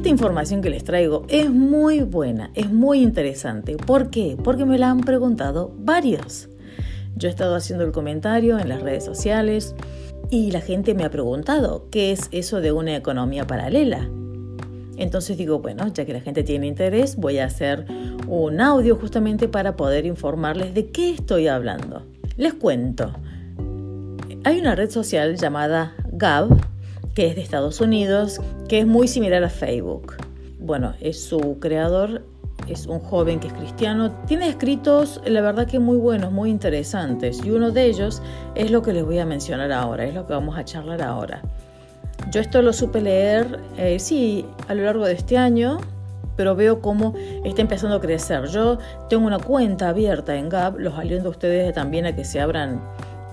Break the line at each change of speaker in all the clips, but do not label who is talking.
esta información que les traigo es muy buena, es muy interesante. ¿Por qué? Porque me la han preguntado varios. Yo he estado haciendo el comentario en las redes sociales y la gente me ha preguntado, ¿qué es eso de una economía paralela? Entonces digo, bueno, ya que la gente tiene interés, voy a hacer un audio justamente para poder informarles de qué estoy hablando. Les cuento. Hay una red social llamada Gab, que es de Estados Unidos, que es muy similar a Facebook. Bueno, es su creador es un joven que es cristiano, tiene escritos, la verdad que muy buenos, muy interesantes, y uno de ellos es lo que les voy a mencionar ahora, es lo que vamos a charlar ahora. Yo esto lo supe leer, eh, sí, a lo largo de este año, pero veo cómo está empezando a crecer. Yo tengo una cuenta abierta en Gab, los aliento a ustedes también a que se abran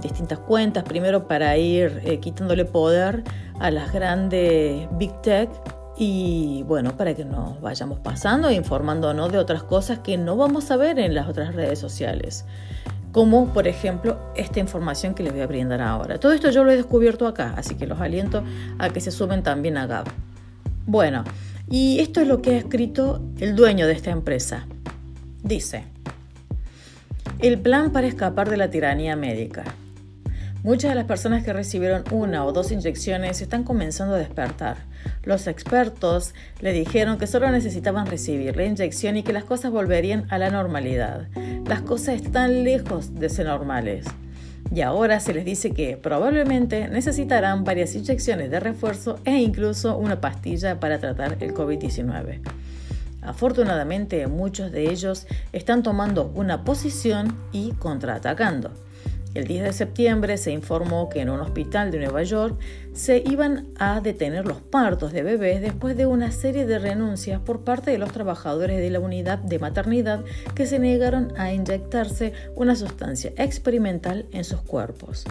distintas cuentas, primero para ir eh, quitándole poder a las grandes Big Tech y bueno, para que nos vayamos pasando e informándonos de otras cosas que no vamos a ver en las otras redes sociales. Como por ejemplo esta información que les voy a brindar ahora. Todo esto yo lo he descubierto acá, así que los aliento a que se suben también a Gab. Bueno, y esto es lo que ha escrito el dueño de esta empresa. Dice, el plan para escapar de la tiranía médica. Muchas de las personas que recibieron una o dos inyecciones están comenzando a despertar. Los expertos le dijeron que solo necesitaban recibir la inyección y que las cosas volverían a la normalidad. Las cosas están lejos de ser normales. Y ahora se les dice que probablemente necesitarán varias inyecciones de refuerzo e incluso una pastilla para tratar el COVID-19. Afortunadamente, muchos de ellos están tomando una posición y contraatacando. El 10 de septiembre se informó que en un hospital de Nueva York se iban a detener los partos de bebés después de una serie de renuncias por parte de los trabajadores de la unidad de maternidad que se negaron a inyectarse una sustancia experimental en sus cuerpos.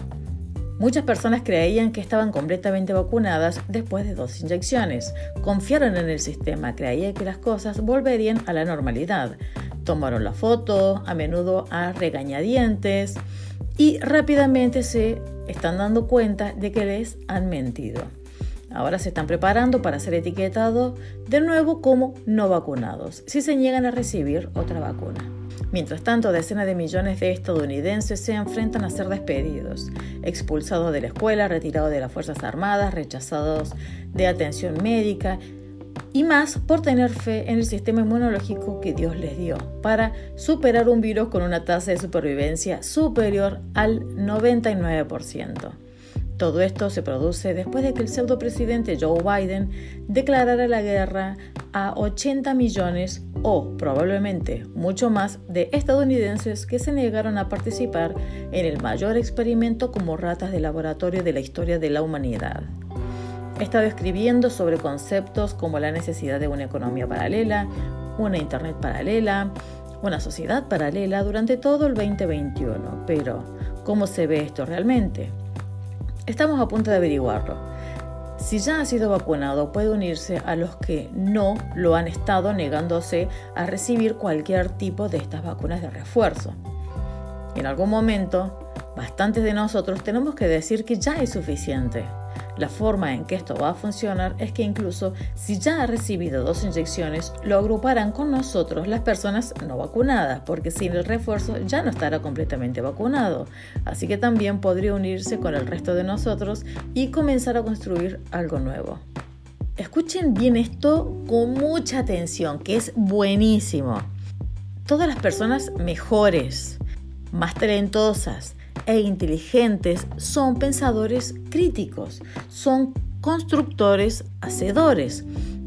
Muchas personas creían que estaban completamente vacunadas después de dos inyecciones. Confiaron en el sistema, creían que las cosas volverían a la normalidad. Tomaron la foto, a menudo a regañadientes, y rápidamente se están dando cuenta de que les han mentido. Ahora se están preparando para ser etiquetados de nuevo como no vacunados si se niegan a recibir otra vacuna. Mientras tanto, decenas de millones de estadounidenses se enfrentan a ser despedidos, expulsados de la escuela, retirados de las Fuerzas Armadas, rechazados de atención médica y más por tener fe en el sistema inmunológico que Dios les dio para superar un virus con una tasa de supervivencia superior al 99%. Todo esto se produce después de que el pseudo presidente Joe Biden declarara la guerra a 80 millones o probablemente mucho más de estadounidenses que se negaron a participar en el mayor experimento como ratas de laboratorio de la historia de la humanidad. He estado escribiendo sobre conceptos como la necesidad de una economía paralela, una Internet paralela, una sociedad paralela durante todo el 2021. Pero, ¿cómo se ve esto realmente? Estamos a punto de averiguarlo. Si ya ha sido vacunado, puede unirse a los que no lo han estado negándose a recibir cualquier tipo de estas vacunas de refuerzo. En algún momento, bastantes de nosotros tenemos que decir que ya es suficiente. La forma en que esto va a funcionar es que incluso si ya ha recibido dos inyecciones, lo agruparán con nosotros las personas no vacunadas, porque sin el refuerzo ya no estará completamente vacunado. Así que también podría unirse con el resto de nosotros y comenzar a construir algo nuevo. Escuchen bien esto con mucha atención, que es buenísimo. Todas las personas mejores, más talentosas, e inteligentes son pensadores críticos, son constructores hacedores.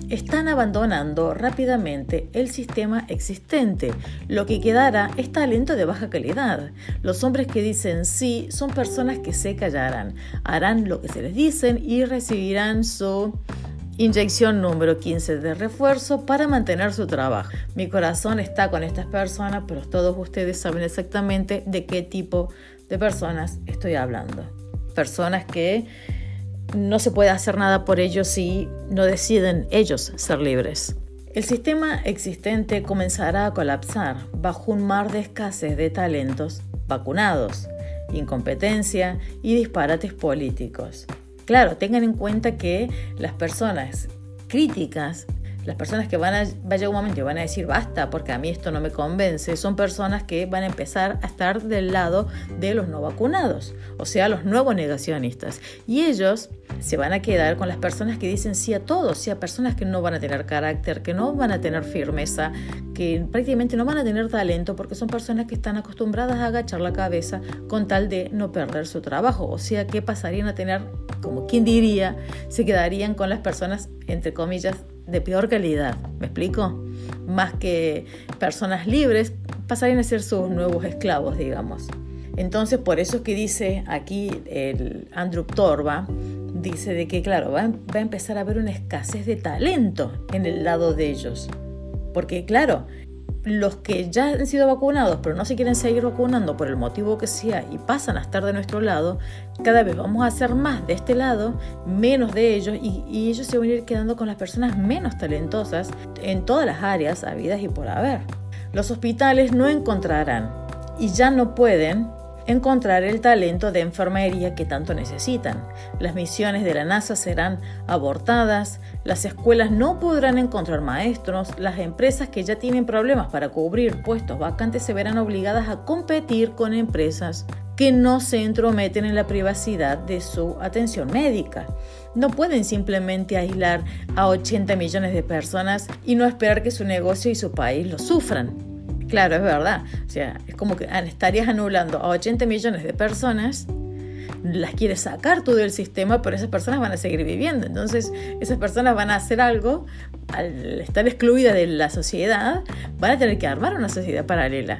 Están abandonando rápidamente el sistema existente. Lo que quedará es talento de baja calidad. Los hombres que dicen sí son personas que se callarán, harán lo que se les dicen y recibirán su inyección número 15 de refuerzo para mantener su trabajo. Mi corazón está con estas personas, pero todos ustedes saben exactamente de qué tipo de personas estoy hablando. Personas que no se puede hacer nada por ellos si no deciden ellos ser libres. El sistema existente comenzará a colapsar bajo un mar de escasez de talentos vacunados, incompetencia y disparates políticos. Claro, tengan en cuenta que las personas críticas Las personas que van a, va un momento y van a decir basta porque a mí esto no me convence, son personas que van a empezar a estar del lado de los no vacunados, o sea, los nuevos negacionistas. Y ellos se van a quedar con las personas que dicen sí a todo, sí a personas que no van a tener carácter, que no van a tener firmeza, que prácticamente no van a tener talento porque son personas que están acostumbradas a agachar la cabeza con tal de no perder su trabajo. O sea, que pasarían a tener, como quien diría, se quedarían con las personas, entre comillas, de peor calidad. ¿Me explico? Más que personas libres, pasarían a ser sus nuevos esclavos, digamos. Entonces, por eso es que dice aquí el Andrew Torba, dice de que, claro, va, va a empezar a haber una escasez de talento en el lado de ellos. Porque, claro, los que ya han sido vacunados pero no se quieren seguir vacunando por el motivo que sea y pasan a estar de nuestro lado, cada vez vamos a hacer más de este lado, menos de ellos y, y ellos se van a ir quedando con las personas menos talentosas en todas las áreas habidas y por haber. Los hospitales no encontrarán y ya no pueden encontrar el talento de enfermería que tanto necesitan. Las misiones de la NASA serán abortadas, las escuelas no podrán encontrar maestros, las empresas que ya tienen problemas para cubrir puestos vacantes se verán obligadas a competir con empresas que no se entrometen en la privacidad de su atención médica. No pueden simplemente aislar a 80 millones de personas y no esperar que su negocio y su país lo sufran. Claro, es verdad. O sea, es como que estarías anulando a 80 millones de personas, las quieres sacar tú del sistema, pero esas personas van a seguir viviendo. Entonces, esas personas van a hacer algo, al estar excluidas de la sociedad, van a tener que armar una sociedad paralela.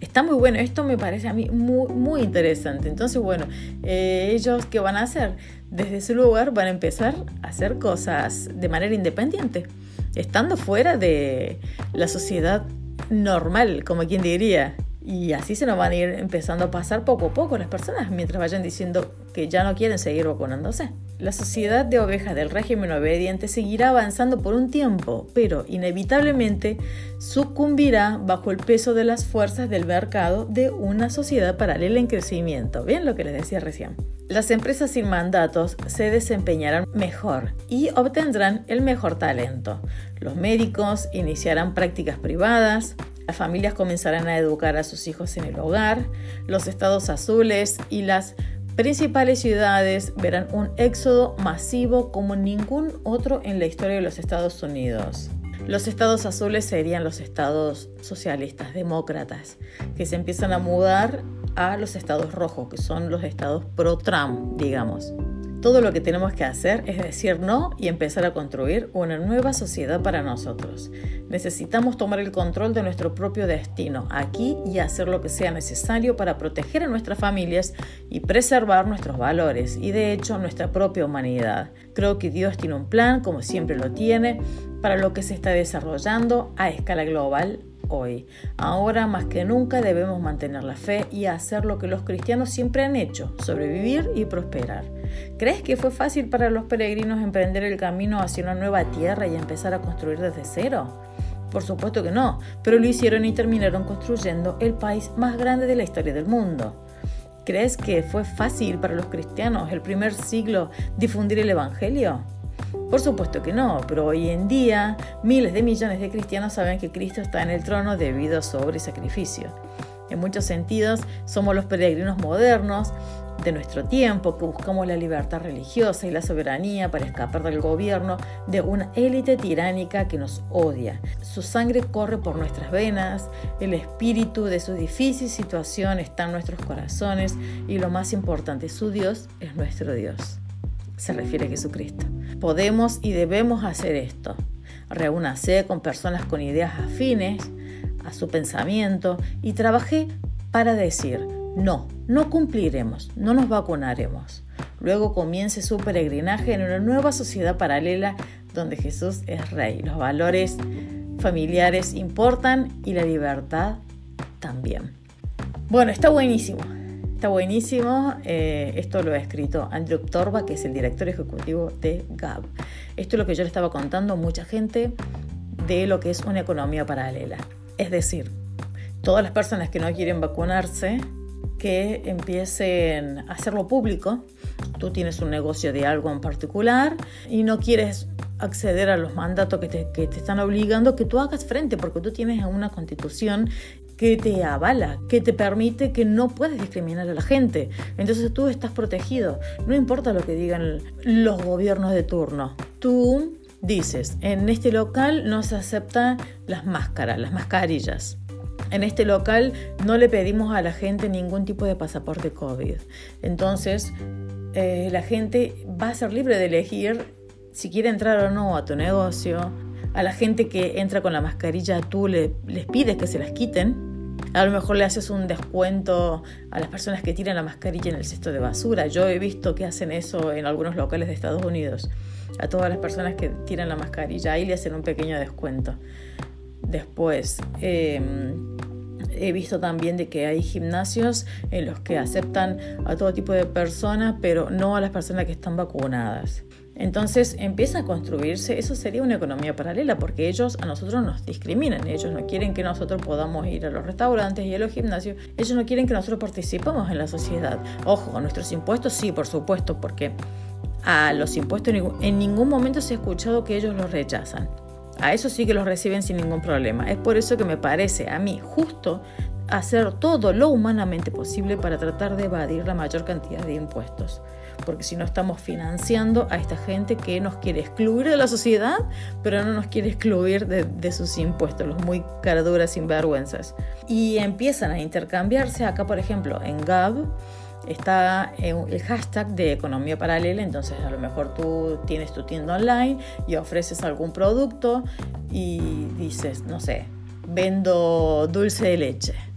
Está muy bueno, esto me parece a mí muy, interesante. Entonces, bueno, eh, ellos qué van a hacer? Desde ese lugar van a empezar a hacer cosas de manera independiente, estando fuera de la sociedad normal, como quien diría. Y así se nos van a ir empezando a pasar poco a poco las personas mientras vayan diciendo que ya no quieren seguir vacunándose. La sociedad de ovejas del régimen obediente seguirá avanzando por un tiempo, pero inevitablemente sucumbirá bajo el peso de las fuerzas del mercado de una sociedad paralela en crecimiento. Bien lo que les decía recién. Las empresas sin mandatos se desempeñarán mejor y obtendrán el mejor talento. Los médicos iniciarán prácticas privadas, las familias comenzarán a educar a sus hijos en el hogar, los estados azules y las principales ciudades verán un éxodo masivo como ningún otro en la historia de los Estados Unidos. Los estados azules serían los estados socialistas, demócratas, que se empiezan a mudar a los estados rojos, que son los estados pro-Trump, digamos. Todo lo que tenemos que hacer es decir no y empezar a construir una nueva sociedad para nosotros. Necesitamos tomar el control de nuestro propio destino aquí y hacer lo que sea necesario para proteger a nuestras familias y preservar nuestros valores y de hecho nuestra propia humanidad. Creo que Dios tiene un plan, como siempre lo tiene, para lo que se está desarrollando a escala global hoy. Ahora más que nunca debemos mantener la fe y hacer lo que los cristianos siempre han hecho, sobrevivir y prosperar. ¿Crees que fue fácil para los peregrinos emprender el camino hacia una nueva tierra y empezar a construir desde cero? Por supuesto que no, pero lo hicieron y terminaron construyendo el país más grande de la historia del mundo. ¿Crees que fue fácil para los cristianos el primer siglo difundir el Evangelio? Por supuesto que no, pero hoy en día miles de millones de cristianos saben que Cristo está en el trono debido a su obra y sacrificio. En muchos sentidos, somos los peregrinos modernos de nuestro tiempo que buscamos la libertad religiosa y la soberanía para escapar del gobierno de una élite tiránica que nos odia. Su sangre corre por nuestras venas, el espíritu de su difícil situación está en nuestros corazones y lo más importante, su Dios es nuestro Dios. Se refiere a Jesucristo. Podemos y debemos hacer esto. Reúnase con personas con ideas afines a su pensamiento y trabajé para decir, no, no cumpliremos, no nos vacunaremos. Luego comience su peregrinaje en una nueva sociedad paralela donde Jesús es rey. Los valores familiares importan y la libertad también. Bueno, está buenísimo. Está buenísimo. Eh, esto lo ha escrito Andrew Torba, que es el director ejecutivo de GAB. Esto es lo que yo le estaba contando a mucha gente de lo que es una economía paralela. Es decir, todas las personas que no quieren vacunarse que empiecen a hacerlo público. Tú tienes un negocio de algo en particular y no quieres acceder a los mandatos que te, que te están obligando, que tú hagas frente, porque tú tienes una constitución que te avala, que te permite que no puedes discriminar a la gente. Entonces tú estás protegido. No importa lo que digan los gobiernos de turno. Tú dices, en este local no se aceptan las máscaras, las mascarillas. En este local no le pedimos a la gente ningún tipo de pasaporte COVID. Entonces, eh, la gente va a ser libre de elegir si quiere entrar o no a tu negocio. A la gente que entra con la mascarilla, tú le, les pides que se las quiten a lo mejor le haces un descuento a las personas que tiran la mascarilla en el cesto de basura. Yo he visto que hacen eso en algunos locales de Estados Unidos. A todas las personas que tiran la mascarilla, ahí le hacen un pequeño descuento. Después, em, he visto también de que hay gimnasios en los que aceptan a todo tipo de personas, pero no a las personas que están vacunadas. Entonces empieza a construirse, eso sería una economía paralela, porque ellos a nosotros nos discriminan, ellos no quieren que nosotros podamos ir a los restaurantes y a los gimnasios, ellos no quieren que nosotros participemos en la sociedad. Ojo, nuestros impuestos sí, por supuesto, porque a los impuestos en ningún momento se ha escuchado que ellos los rechazan. A eso sí que los reciben sin ningún problema. Es por eso que me parece a mí justo hacer todo lo humanamente posible para tratar de evadir la mayor cantidad de impuestos porque si no estamos financiando a esta gente que nos quiere excluir de la sociedad, pero no nos quiere excluir de, sus impuestos, los muy caraduras sinvergüenzas. Y empiezan a intercambiarse, acá por ejemplo en Gab, está el hashtag de economía paralela, entonces a lo mejor tú tienes tu tienda online y ofreces algún producto y dices, no sé, vendo dulce de leche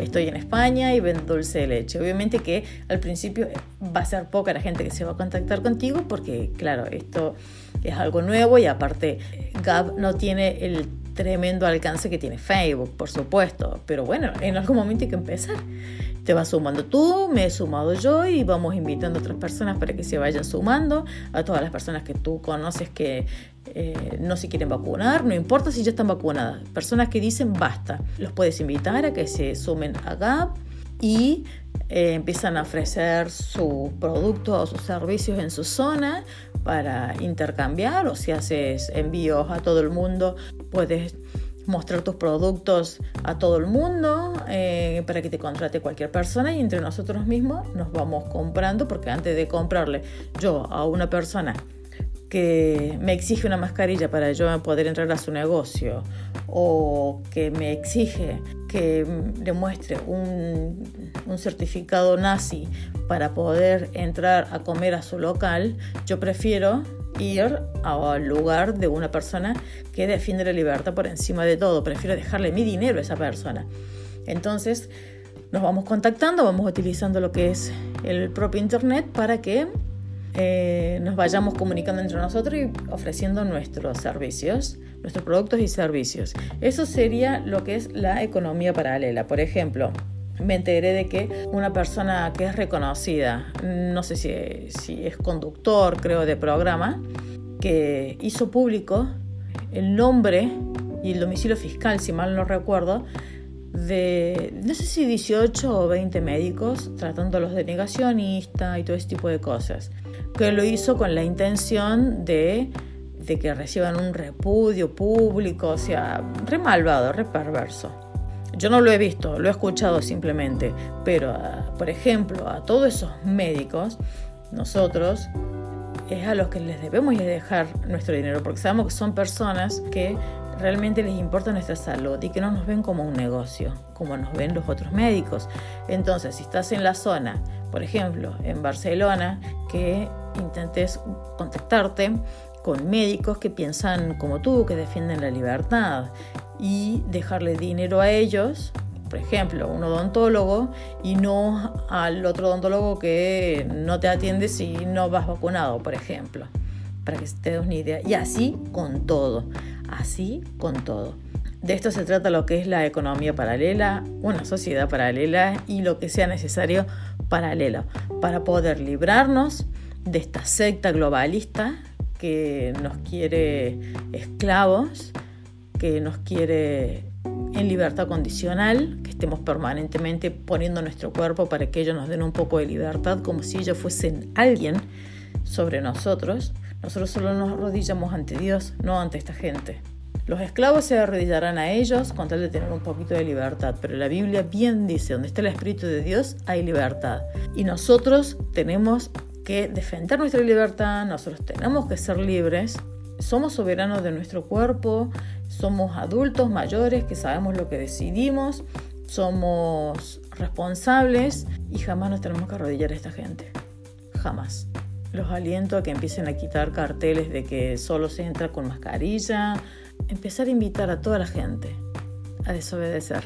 estoy en España y vendo dulce de leche. Obviamente que al principio va a ser poca la gente que se va a contactar contigo porque, claro, esto es algo nuevo y aparte Gab no tiene el tremendo alcance que tiene Facebook, por supuesto, pero bueno, en algún momento hay que empezar. Te vas sumando tú, me he sumado yo y vamos invitando a otras personas para que se vayan sumando, a todas las personas que tú conoces que eh, no se quieren vacunar, no importa si ya están vacunadas. Personas que dicen basta, los puedes invitar a que se sumen a GAP y eh, empiezan a ofrecer sus productos o sus servicios en su zona para intercambiar o si haces envíos a todo el mundo puedes mostrar tus productos a todo el mundo eh, para que te contrate cualquier persona y entre nosotros mismos nos vamos comprando porque antes de comprarle yo a una persona que me exige una mascarilla para yo poder entrar a su negocio o que me exige que demuestre un, un certificado nazi para poder entrar a comer a su local, yo prefiero ir al lugar de una persona que defiende la libertad por encima de todo. Prefiero dejarle mi dinero a esa persona. Entonces, nos vamos contactando, vamos utilizando lo que es el propio Internet para que eh, nos vayamos comunicando entre nosotros y ofreciendo nuestros servicios, nuestros productos y servicios. Eso sería lo que es la economía paralela. Por ejemplo, me enteré de que una persona que es reconocida, no sé si, si es conductor, creo, de programa, que hizo público el nombre y el domicilio fiscal, si mal no recuerdo, de no sé si 18 o 20 médicos tratándolos de negacionista y todo ese tipo de cosas que lo hizo con la intención de, que reciban un repudio público, o sea, re malvado, re perverso. Yo no lo he visto, lo he escuchado simplemente, pero ah, por ejemplo a todos esos médicos, nosotros es a los que les debemos dejar nuestro dinero, porque sabemos que son personas que realmente les importa nuestra salud y que no nos ven como un negocio, como nos ven los otros médicos. Entonces, si estás en la zona, por ejemplo, en Barcelona, que intentes contactarte con médicos que piensan como tú, que defienden la libertad y dejarle dinero a ellos, por ejemplo, un odontólogo y no al otro odontólogo que no te atiende si no vas vacunado, por ejemplo, para que te des una idea. Y así con todo, así con todo. De esto se trata lo que es la economía paralela, una sociedad paralela y lo que sea necesario paralelo para poder librarnos de esta secta globalista que nos quiere esclavos, que nos quiere en libertad condicional, que estemos permanentemente poniendo nuestro cuerpo para que ellos nos den un poco de libertad como si ellos fuesen alguien sobre nosotros. Nosotros solo nos arrodillamos ante Dios, no ante esta gente. Los esclavos se arrodillarán a ellos con tal de tener un poquito de libertad, pero la Biblia bien dice, donde está el Espíritu de Dios hay libertad. Y nosotros tenemos que defender nuestra libertad, nosotros tenemos que ser libres, somos soberanos de nuestro cuerpo, somos adultos mayores que sabemos lo que decidimos, somos responsables y jamás nos tenemos que arrodillar a esta gente. Jamás. Los aliento a que empiecen a quitar carteles de que solo se entra con mascarilla, empezar a invitar a toda la gente a desobedecer,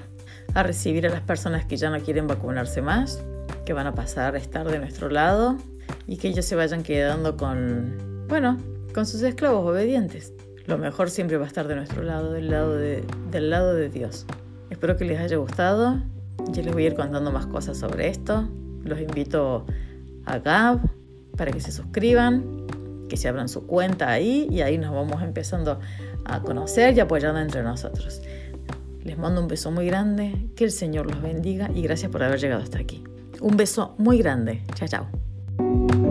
a recibir a las personas que ya no quieren vacunarse más, que van a pasar a estar de nuestro lado y que ellos se vayan quedando con, bueno, con sus esclavos obedientes. Lo mejor siempre va a estar de nuestro lado, del lado de, del lado de Dios. Espero que les haya gustado. Yo les voy a ir contando más cosas sobre esto. Los invito a Gab para que se suscriban, que se abran su cuenta ahí y ahí nos vamos empezando a conocer y apoyando entre nosotros. Les mando un beso muy grande, que el Señor los bendiga y gracias por haber llegado hasta aquí. Un beso muy grande. Chao, chao. Thank you.